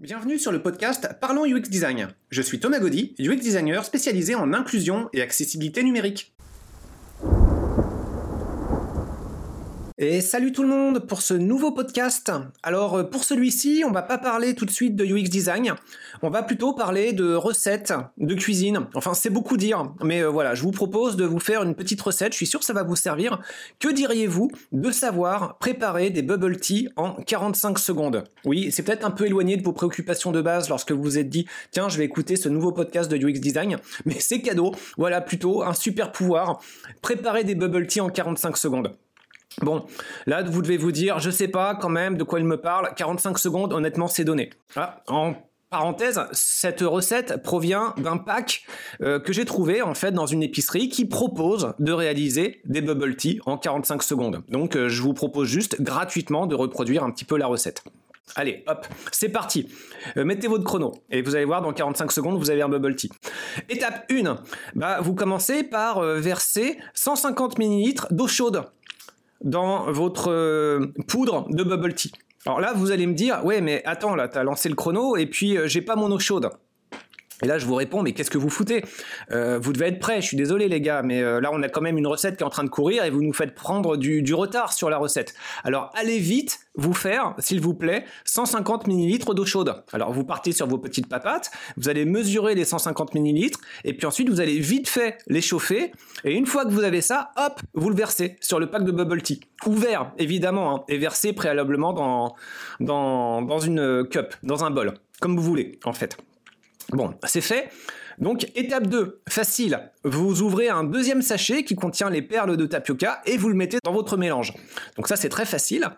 Bienvenue sur le podcast Parlons UX Design. Je suis Thomas Gaudy, UX designer spécialisé en inclusion et accessibilité numérique. Et salut tout le monde pour ce nouveau podcast. Alors euh, pour celui-ci, on va pas parler tout de suite de UX design, on va plutôt parler de recettes, de cuisine. Enfin, c'est beaucoup dire, mais euh, voilà, je vous propose de vous faire une petite recette, je suis sûr que ça va vous servir. Que diriez-vous de savoir préparer des bubble tea en 45 secondes? Oui, c'est peut-être un peu éloigné de vos préoccupations de base lorsque vous vous êtes dit "Tiens, je vais écouter ce nouveau podcast de UX design", mais c'est cadeau. Voilà plutôt un super pouvoir, préparer des bubble tea en 45 secondes. Bon, là, vous devez vous dire, je sais pas quand même de quoi il me parle. 45 secondes, honnêtement, c'est donné. Ah, en parenthèse, cette recette provient d'un pack euh, que j'ai trouvé en fait dans une épicerie qui propose de réaliser des bubble tea en 45 secondes. Donc, euh, je vous propose juste gratuitement de reproduire un petit peu la recette. Allez, hop, c'est parti. Euh, mettez votre chrono et vous allez voir dans 45 secondes, vous avez un bubble tea. Étape 1, bah, vous commencez par verser 150 ml d'eau chaude dans votre euh, poudre de bubble tea. Alors là, vous allez me dire, ouais, mais attends, là, t'as lancé le chrono et puis euh, j'ai pas mon eau chaude. Et là, je vous réponds, mais qu'est-ce que vous foutez? Euh, Vous devez être prêts, je suis désolé les gars, mais euh, là, on a quand même une recette qui est en train de courir et vous nous faites prendre du, retard sur la recette. Alors, allez vite vous faire, s'il vous plaît, 150 ml d'eau chaude. Alors, vous partez sur vos petites papates, vous allez mesurer les 150 ml, et puis ensuite, vous allez vite fait les chauffer, et une fois que vous avez ça, hop, vous le versez sur le pack de bubble tea. Ouvert, évidemment, hein, et versé préalablement dans, dans, dans une cup, dans un bol, comme vous voulez, en fait. Bon, c'est fait. Donc, étape 2, facile. Vous ouvrez un deuxième sachet qui contient les perles de tapioca et vous le mettez dans votre mélange. Donc ça, c'est très facile.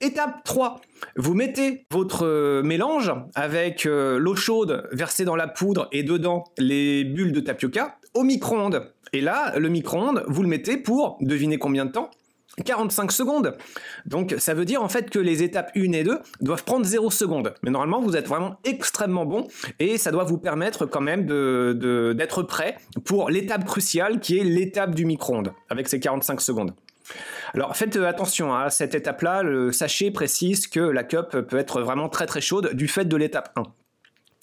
Étape 3, vous mettez votre euh, mélange avec euh, l'eau chaude versée dans la poudre et dedans les bulles de tapioca au micro-ondes. Et là, le micro-ondes, vous le mettez pour, devinez combien de temps? 45 secondes. Donc ça veut dire en fait que les étapes 1 et 2 doivent prendre 0 secondes. Mais normalement vous êtes vraiment extrêmement bon et ça doit vous permettre quand même d'être prêt pour l'étape cruciale qui est l'étape du micro-ondes avec ces 45 secondes. Alors faites attention à cette étape-là, le sachet précise que la cup peut être vraiment très très chaude du fait de l'étape 1.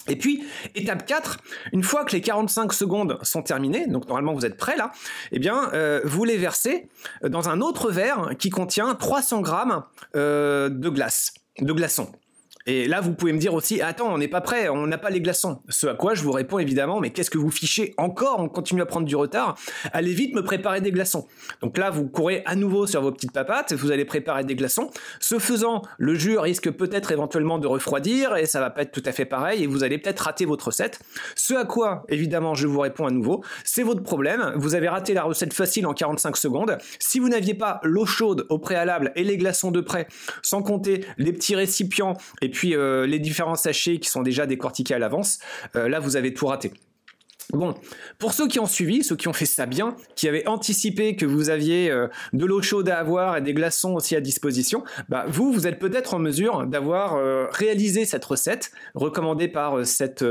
Et puis, étape 4, une fois que les 45 secondes sont terminées, donc normalement vous êtes prêt là, eh bien, euh, vous les versez dans un autre verre qui contient 300 grammes euh, de glace, de glaçons. Et là, vous pouvez me dire aussi, attends, on n'est pas prêt, on n'a pas les glaçons. Ce à quoi je vous réponds évidemment, mais qu'est-ce que vous fichez encore? On continue à prendre du retard. Allez vite me préparer des glaçons. Donc là, vous courez à nouveau sur vos petites papates, vous allez préparer des glaçons. Ce faisant, le jus risque peut-être éventuellement de refroidir et ça va pas être tout à fait pareil et vous allez peut-être rater votre recette. Ce à quoi, évidemment, je vous réponds à nouveau, c'est votre problème. Vous avez raté la recette facile en 45 secondes. Si vous n'aviez pas l'eau chaude au préalable et les glaçons de près, sans compter les petits récipients et puis euh, les différents sachets qui sont déjà décortiqués à l'avance, euh, là vous avez tout raté. Bon, pour ceux qui ont suivi, ceux qui ont fait ça bien, qui avaient anticipé que vous aviez euh, de l'eau chaude à avoir et des glaçons aussi à disposition, bah vous, vous êtes peut-être en mesure d'avoir réalisé cette recette recommandée par cette,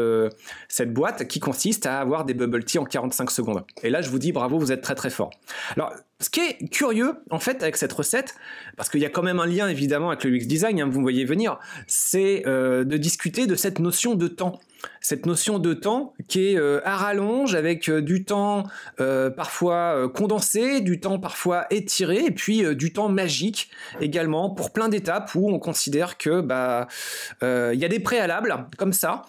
cette boîte qui consiste à avoir des bubble tea en 45 secondes. Et là, je vous dis bravo, vous êtes très très fort. Alors, ce qui est curieux, en fait, avec cette recette, parce qu'il y a quand même un lien évidemment avec le UX design, hein, vous voyez venir, c'est euh, de discuter de cette notion de temps. Cette notion de temps qui est euh, à rallonge, avec euh, du temps parfois condensé, du temps parfois étiré, et puis du temps magique également pour plein d'étapes où on considère que bah il y a des préalables comme ça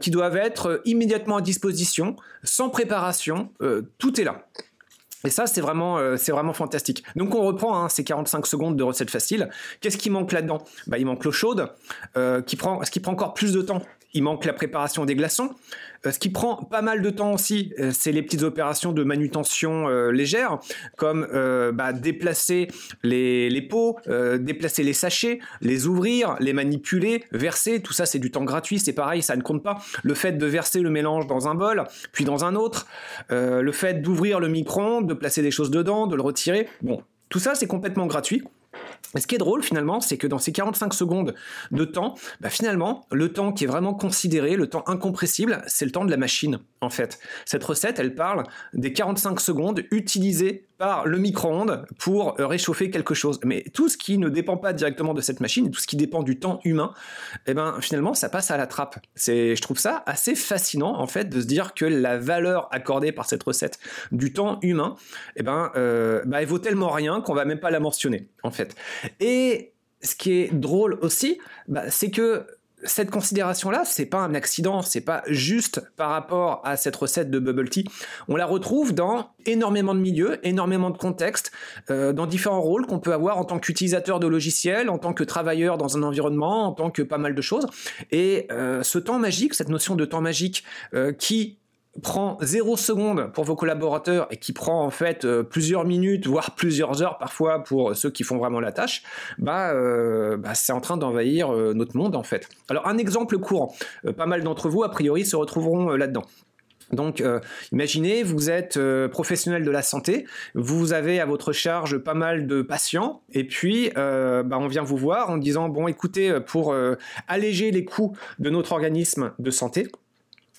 qui doivent être immédiatement à disposition, sans préparation, tout est là. Et ça, c'est vraiment, euh, c'est vraiment fantastique. Donc on reprend hein, ces 45 secondes de recette facile. Qu'est-ce qui manque là-dedans? Bah, Il manque l'eau chaude, euh, qui prend, ce qui prend encore plus de temps il manque la préparation des glaçons. Euh, ce qui prend pas mal de temps aussi, euh, c'est les petites opérations de manutention euh, légères, comme bah, déplacer les, pots, déplacer les sachets, les ouvrir, les manipuler, verser. Tout ça, c'est du temps gratuit. C'est pareil, ça ne compte pas. Le fait de verser le mélange dans un bol, puis dans un autre, le fait d'ouvrir le micro-ondes, de placer des choses dedans, de le retirer. Bon, tout ça, c'est complètement gratuit. Ce qui est drôle finalement, c'est que dans ces 45 secondes de temps, bah finalement, le temps qui est vraiment considéré, le temps incompressible, c'est le temps de la machine en fait. Cette recette, elle parle des 45 secondes utilisées par le micro-ondes pour réchauffer quelque chose. Mais tout ce qui ne dépend pas directement de cette machine, tout ce qui dépend du temps humain, eh ben finalement ça passe à la trappe. C'est, je trouve ça assez fascinant en fait de se dire que la valeur accordée par cette recette du temps humain, eh ben, euh, bah, elle vaut tellement rien qu'on va même pas la mentionner en fait. Et ce qui est drôle aussi, bah, c'est que cette considération-là, c'est pas un accident, c'est pas juste par rapport à cette recette de bubble tea. On la retrouve dans énormément de milieux, énormément de contextes, euh, dans différents rôles qu'on peut avoir en tant qu'utilisateur de logiciels, en tant que travailleur dans un environnement, en tant que pas mal de choses. Et euh, ce temps magique, cette notion de temps magique euh, qui prend zéro seconde pour vos collaborateurs et qui prend en fait euh, plusieurs minutes, voire plusieurs heures parfois pour ceux qui font vraiment la tâche, bah, euh, bah c'est en train d'envahir euh, notre monde en fait. Alors un exemple courant, pas mal d'entre vous a priori se retrouveront là-dedans. Donc, imaginez, vous êtes professionnel de la santé, vous avez à votre charge pas mal de patients, et puis bah, on vient vous voir en disant bon, écoutez, pour alléger les coûts de notre organisme de santé,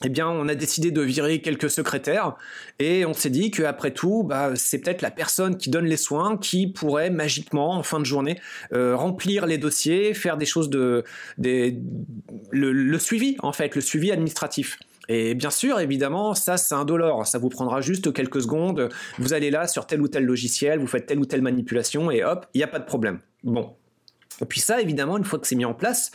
eh bien, on a décidé de virer quelques secrétaires et on s'est dit qu'après tout, bah, c'est peut-être la personne qui donne les soins qui pourrait magiquement, en fin de journée, euh, remplir les dossiers, faire des choses de, le, suivi en fait, le suivi administratif. Et bien sûr, évidemment, ça c'est indolore. Ça vous prendra juste quelques secondes. Vous allez là sur tel ou tel logiciel, vous faites telle ou telle manipulation et hop, il n'y a pas de problème. Bon, et puis ça, évidemment, une fois que c'est mis en place,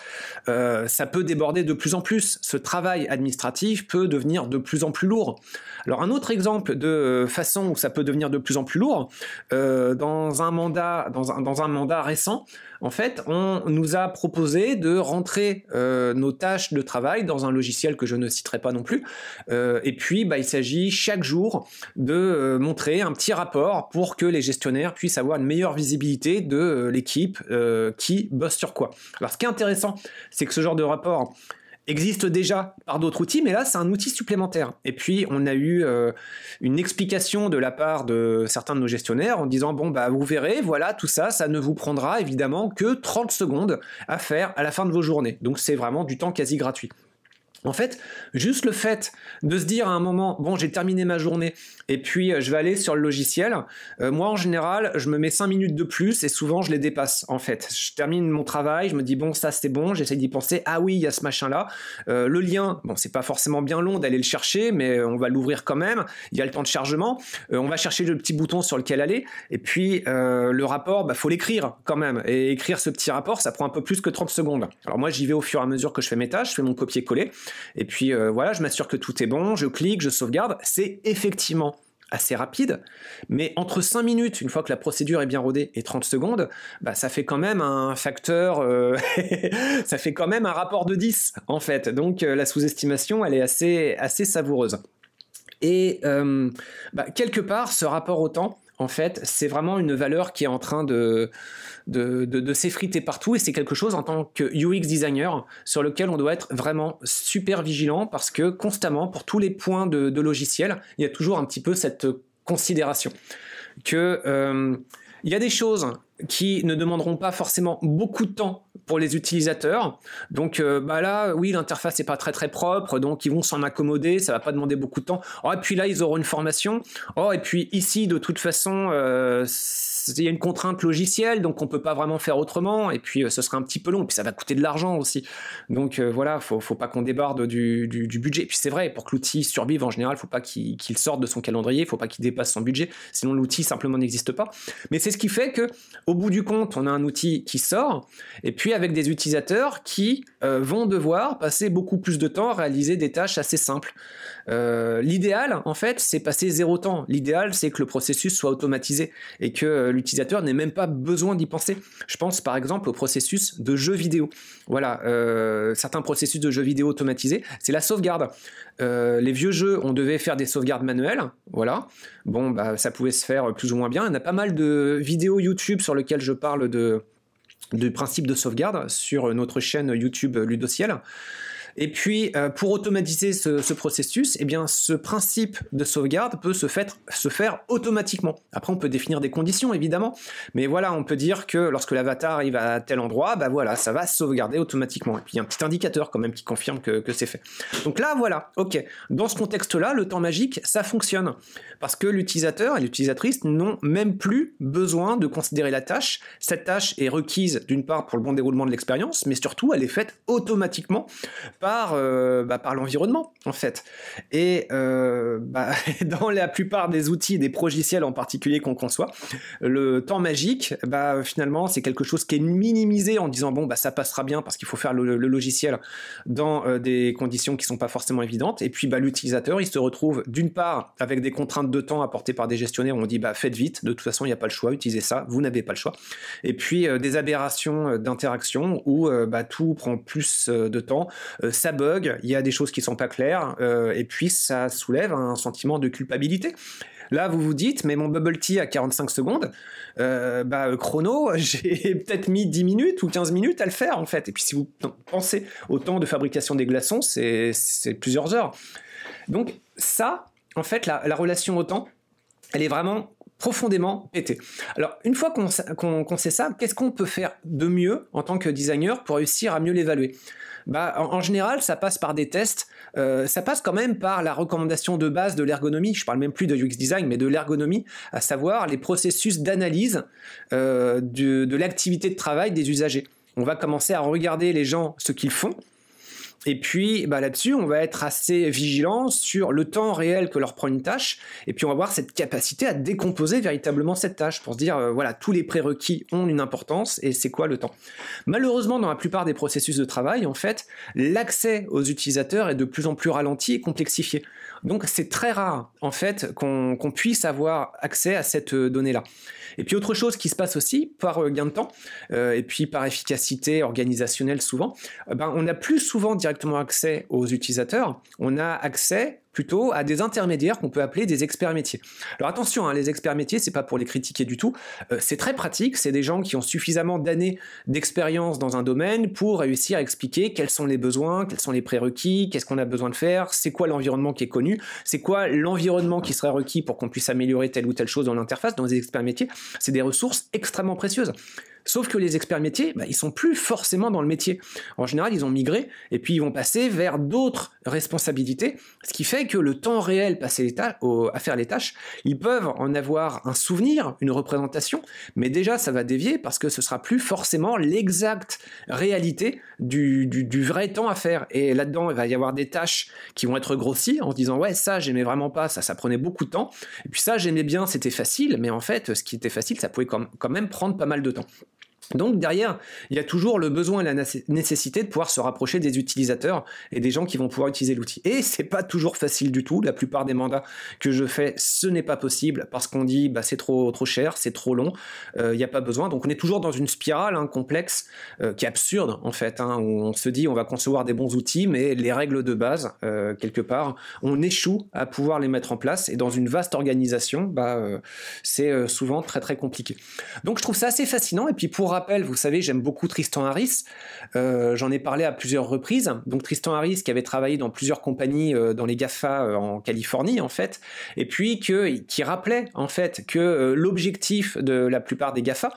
euh, ça peut déborder de plus en plus. Ce travail administratif peut devenir de plus en plus lourd. Alors un autre exemple de façon où ça peut devenir de plus en plus lourd, euh, dans un mandat, dans un, dans un mandat récent, en fait, on nous a proposé de rentrer euh, nos tâches de travail dans un logiciel que je ne citerai pas non plus. Et puis, bah, il s'agit chaque jour de montrer un petit rapport pour que les gestionnaires puissent avoir une meilleure visibilité de l'équipe qui bosse sur quoi. Alors, ce qui est intéressant, c'est que ce genre de rapport, existe déjà par d'autres outils, mais là, c'est un outil supplémentaire. Et puis, on a eu euh, une explication de la part de certains de nos gestionnaires en disant, bon, bah, vous verrez, voilà, tout ça, ça ne vous prendra évidemment que 30 secondes à faire à la fin de vos journées. Donc, c'est vraiment du temps quasi gratuit. En fait, juste le fait de se dire à un moment, bon, j'ai terminé ma journée, et puis euh, je vais aller sur le logiciel, euh, moi en général, je me mets 5 minutes de plus, et souvent je les dépasse, en fait. Je termine mon travail, je me dis, bon, ça c'est bon, j'essaie d'y penser, ah oui, il y a ce machin-là. Euh, le lien, bon, c'est pas forcément bien long d'aller le chercher, mais on va l'ouvrir quand même, il y a le temps de chargement, on va chercher le petit bouton sur lequel aller, et puis le rapport, bah, faut l'écrire quand même, et écrire ce petit rapport, ça prend un peu plus que 30 secondes. Alors moi, j'y vais au fur et à mesure que je fais mes tâches, je fais mon copier-coller, et puis euh, voilà, je m'assure que tout est bon, je clique, je sauvegarde. C'est effectivement assez rapide, mais entre 5 minutes, une fois que la procédure est bien rodée, et 30 secondes, bah, ça fait quand même un facteur, euh, ça fait quand même un rapport de 10 en fait. Donc euh, la sous-estimation, elle est assez, savoureuse. Et bah, quelque part, ce rapport au temps, en fait, c'est vraiment une valeur qui est en train de, s'effriter partout et c'est quelque chose en tant que UX designer sur lequel on doit être vraiment super vigilant parce que constamment, pour tous les points de, de logiciel, il y a toujours un petit peu cette considération que euh, il y a des choses qui ne demanderont pas forcément beaucoup de temps pour les utilisateurs. Donc euh, bah là, oui, l'interface n'est pas très très propre, donc ils vont s'en accommoder, ça va pas demander beaucoup de temps. Oh, et puis là, ils auront une formation. Oh, et puis ici, de toute façon, euh, il y a une contrainte logicielle, donc on peut pas vraiment faire autrement. Et puis euh, ce sera un petit peu long, puis ça va coûter de l'argent aussi. Donc voilà, faut, faut pas qu'on débarde du, budget. Et puis c'est vrai, pour que l'outil survive en général, faut pas qu'il sorte de son calendrier, faut pas qu'il dépasse son budget, sinon l'outil simplement n'existe pas. Mais c'est ce qui fait que au bout du compte, on a un outil qui sort, et puis avec des utilisateurs qui euh, vont devoir passer beaucoup plus de temps à réaliser des tâches assez simples. Euh, l'idéal, en fait, c'est passer zéro temps. L'idéal, c'est que le processus soit automatisé et que euh, l'utilisateur n'ait même pas besoin d'y penser. Je pense par exemple au processus de jeu vidéo. Voilà, certains processus de jeux vidéo automatisés, c'est la sauvegarde. les vieux jeux, on devait faire des sauvegardes manuelles, voilà. Bon, bah, ça pouvait se faire plus ou moins bien. Y a pas mal de vidéos YouTube sur lesquelles je parle de, du principe de sauvegarde sur notre chaîne YouTube Ludociel. Et puis, euh, pour automatiser ce, processus, eh bien, ce principe de sauvegarde peut se, faire automatiquement. Après, on peut définir des conditions, évidemment, mais voilà, on peut dire que lorsque l'avatar arrive à tel endroit, bah voilà, ça va sauvegarder automatiquement. Et puis, il y a un petit indicateur quand même qui confirme que, c'est fait. Donc là, voilà, ok. Dans ce contexte-là, le temps magique, ça fonctionne. Parce que l'utilisateur et l'utilisatrice n'ont même plus besoin de considérer la tâche. Cette tâche est requise d'une part pour le bon déroulement de l'expérience, mais surtout, elle est faite automatiquement euh, bah, par l'environnement, en fait. Et euh, bah, dans la plupart des outils, des progiciels en particulier qu'on conçoit, le temps magique, bah, finalement, c'est quelque chose qui est minimisé en disant, bon, bah, ça passera bien parce qu'il faut faire le, logiciel dans euh, des conditions qui sont pas forcément évidentes. Et puis, bah, l'utilisateur, il se retrouve d'une part avec des contraintes de temps apportées par des gestionnaires, où on dit, bah, faites vite, de toute façon, il n'y a pas le choix, utilisez ça, vous n'avez pas le choix. Et puis, des aberrations d'interaction où bah, tout prend plus de temps, ça bug, il y a des choses qui sont pas claires, euh, et puis ça soulève un sentiment de culpabilité. Là, vous vous dites, mais mon bubble tea à 45 secondes, euh, bah, chrono, j'ai peut-être mis 10 minutes ou 15 minutes à le faire, en fait. Et puis, si vous pensez au temps de fabrication des glaçons, c'est plusieurs heures. Donc, ça, en fait, la, relation au temps, elle est vraiment profondément pétée. Alors, une fois qu'on sait ça, qu'est-ce qu'on peut faire de mieux en tant que designer pour réussir à mieux l'évaluer? Bah, en, général, ça passe par des tests. Euh, ça passe quand même par la recommandation de base de l'ergonomie. Je parle même plus de UX design, mais de l'ergonomie, à savoir les processus d'analyse euh, de l'activité de travail des usagers. On va commencer à regarder les gens ce qu'ils font et puis bah, là-dessus, on va être assez vigilant sur le temps réel que leur prend une tâche, et puis on va avoir cette capacité à décomposer véritablement cette tâche pour se dire, euh, voilà, tous les prérequis ont une importance, et c'est quoi le temps? Malheureusement, dans la plupart des processus de travail, en fait, l'accès aux utilisateurs est de plus en plus ralenti et complexifié. Donc c'est très rare, en fait, qu'on puisse avoir accès à cette euh, donnée-là. Et puis autre chose qui se passe aussi par euh, gain de temps et puis par efficacité organisationnelle souvent, ben, on a plus souvent directement accès aux utilisateurs, on a accès plutôt à des intermédiaires qu'on peut appeler des experts métiers. Alors attention, hein, les experts métiers, c'est pas pour les critiquer du tout. Euh, c'est très pratique. C'est des gens qui ont suffisamment d'années d'expérience dans un domaine pour réussir à expliquer quels sont les besoins, quels sont les prérequis, qu'est-ce qu'on a besoin de faire, c'est quoi l'environnement qui est connu, c'est quoi l'environnement qui serait requis pour qu'on puisse améliorer telle ou telle chose dans l'interface. Dans les experts métiers, c'est des ressources extrêmement précieuses. Sauf que les experts métiers, bah, ils sont plus forcément dans le métier. En général, ils ont migré et puis ils vont passer vers d'autres responsabilités, ce qui fait que le temps réel passé à faire les tâches, ils peuvent en avoir un souvenir, une représentation, mais déjà ça va dévier parce que ce sera plus forcément l'exacte réalité du, vrai temps à faire. Et là-dedans, il va y avoir des tâches qui vont être grossies en se disant ouais ça j'aimais vraiment pas, ça ça prenait beaucoup de temps, et puis ça j'aimais bien, c'était facile, mais en fait ce qui était facile ça pouvait quand même prendre pas mal de temps. Donc derrière, il y a toujours le besoin et la nécessité de pouvoir se rapprocher des utilisateurs et des gens qui vont pouvoir utiliser l'outil. Et c'est pas toujours facile du tout. La plupart des mandats que je fais, ce n'est pas possible parce qu'on dit bah, c'est trop trop cher, c'est trop long, euh, il n'y a pas besoin. Donc on est toujours dans une spirale hein, complexe euh, qui est absurde en fait, hein, où on se dit on va concevoir des bons outils, mais les règles de base euh, quelque part, on échoue à pouvoir les mettre en place. Et dans une vaste organisation, bah, c'est souvent très très compliqué. Donc je trouve ça assez fascinant. Et puis pour rappel, vous savez, j'aime beaucoup Tristan Harris. Euh, j'en ai parlé à plusieurs reprises. Donc Tristan Harris qui avait travaillé dans plusieurs compagnies euh, dans les GAFA euh, en Californie en fait, et puis qui rappelait en fait que l'objectif de la plupart des GAFA,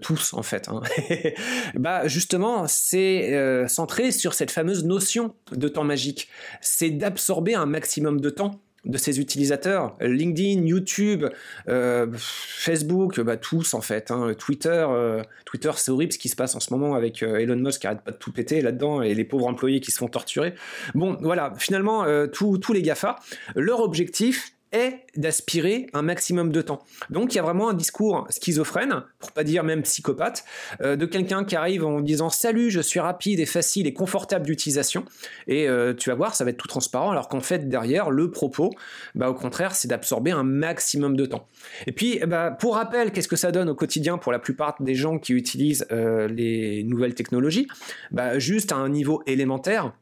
tous en fait, hein, bah justement c'est centré sur cette fameuse notion de temps magique. C'est d'absorber un maximum de temps de ses utilisateurs. LinkedIn, YouTube, euh, Facebook, bah, tous en fait. Hein. Twitter, euh, Twitter c'est horrible ce qui se passe en ce moment avec euh, Elon Musk qui arrête pas de tout péter là-dedans et les pauvres employés qui se font torturer. Bon, voilà, finalement, tous les GAFA, leur objectif, est d'aspirer un maximum de temps. Donc il y a vraiment un discours schizophrène, pour pas dire même psychopathe, euh, de quelqu'un qui arrive en disant salut, je suis rapide et facile et confortable d'utilisation, et euh, tu vas voir, ça va être tout transparent, alors qu'en fait derrière le propos, bah au contraire, c'est d'absorber un maximum de temps. Et puis, bah, pour rappel, qu'est-ce que ça donne au quotidien pour la plupart des gens qui utilisent euh, les nouvelles technologies? Bah, Juste à un niveau élémentaire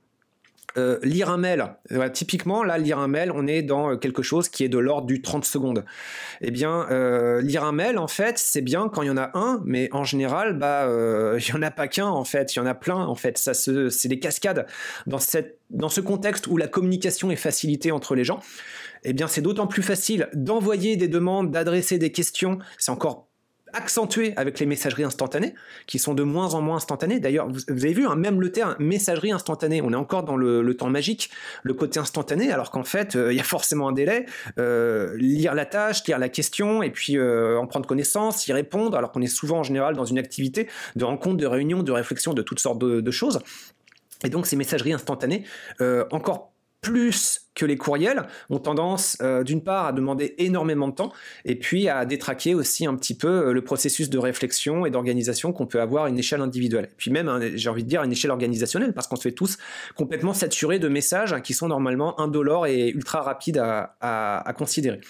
euh, lire un mail, typiquement là, lire un mail, on est dans quelque chose qui est de l'ordre du 30 secondes. Eh bien, euh, lire un mail, en fait, c'est bien quand il y en a un, mais en général, bah, euh, il y en a pas qu'un, en fait, il y en a plein, en fait. Ça, c'est des cascades dans cette, dans ce contexte où la communication est facilitée entre les gens. Eh bien, c'est d'autant plus facile d'envoyer des demandes, d'adresser des questions. C'est encore accentué avec les messageries instantanées, qui sont de moins en moins instantanées. D'ailleurs, vous, avez vu, hein, même le terme messagerie instantanée, on est encore dans le, temps magique, le côté instantané, alors qu'en fait, euh, il y a forcément un délai. Euh, lire la tâche, lire la question, et puis euh, en prendre connaissance, y répondre, alors qu'on est souvent en général dans une activité de rencontre, de réunion, de réflexion, de toutes sortes de, de choses. Et donc ces messageries instantanées, encore plus que les courriels ont tendance euh, d'une part à demander énormément de temps et puis à détraquer aussi un petit peu euh, le processus de réflexion et d'organisation qu'on peut avoir à une échelle individuelle. Et puis même, hein, j'ai envie de dire, à une échelle organisationnelle parce qu'on se fait tous complètement saturés de messages qui sont normalement indolores et ultra rapides à, à, considérer.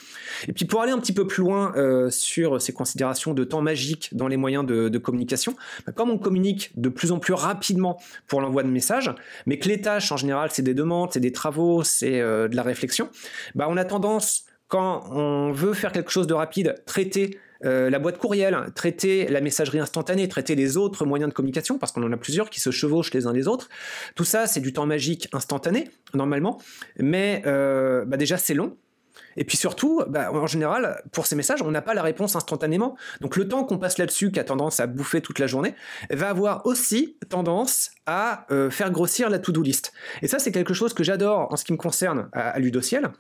Et puis pour aller un petit peu plus loin euh, sur ces considérations de temps magique dans les moyens de, communication, bah, comme on communique de plus en plus rapidement pour l'envoi de messages, mais que les tâches en général c'est des demandes, c'est des travaux, c'est de la réflexion, bah, on a tendance, quand on veut faire quelque chose de rapide, traiter euh, la boîte courriel, traiter la messagerie instantanée, traiter les autres moyens de communication, parce qu'on en a plusieurs qui se chevauchent les uns les autres. Tout ça, c'est du temps magique instantané, normalement, mais euh, bah, déjà c'est long. Et puis surtout, bah, en général, pour ces messages, on n'a pas la réponse instantanément. Donc le temps qu'on passe là-dessus, qui a tendance à bouffer toute la journée, va avoir aussi tendance à euh, faire grossir la to-do list. Et ça, c'est quelque chose que j'adore en ce qui me concerne à, Ludociel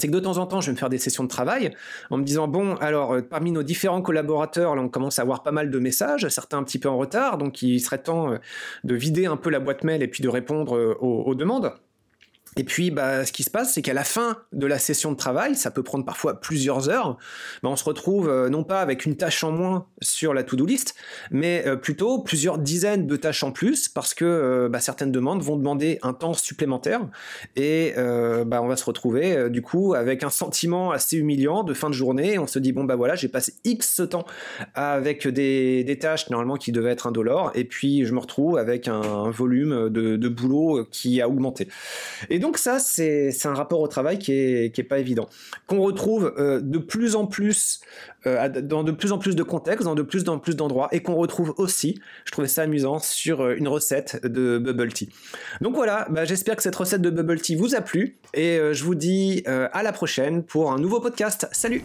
c'est que de temps en temps, je vais me faire des sessions de travail en me disant bon, alors euh, parmi nos différents collaborateurs, là, on commence à avoir pas mal de messages, certains un petit peu en retard, donc il serait temps euh, de vider un peu la boîte mail et puis de répondre aux demandes. Et puis, bah, ce qui se passe, c'est qu'à la fin de la session de travail, ça peut prendre parfois plusieurs heures, bah, on se retrouve euh, non pas avec une tâche en moins sur la to-do list, mais euh, plutôt plusieurs dizaines de tâches en plus, parce que euh, bah, certaines demandes vont demander un temps supplémentaire, et on va se retrouver du coup avec un sentiment assez humiliant de fin de journée. On se dit bon bah voilà, j'ai passé X temps avec des, des, tâches normalement qui devaient être indolores, et puis je me retrouve avec un, volume de, de, boulot qui a augmenté. Et donc donc ça, c'est un rapport au travail qui est, pas évident, qu'on retrouve euh, de plus en plus euh, dans de plus en plus de contextes, dans de plus en plus d'endroits, et qu'on retrouve aussi, je trouvais ça amusant, sur euh, une recette de bubble tea. Donc voilà, bah, j'espère que cette recette de bubble tea vous a plu, et je vous dis à la prochaine pour un nouveau podcast. Salut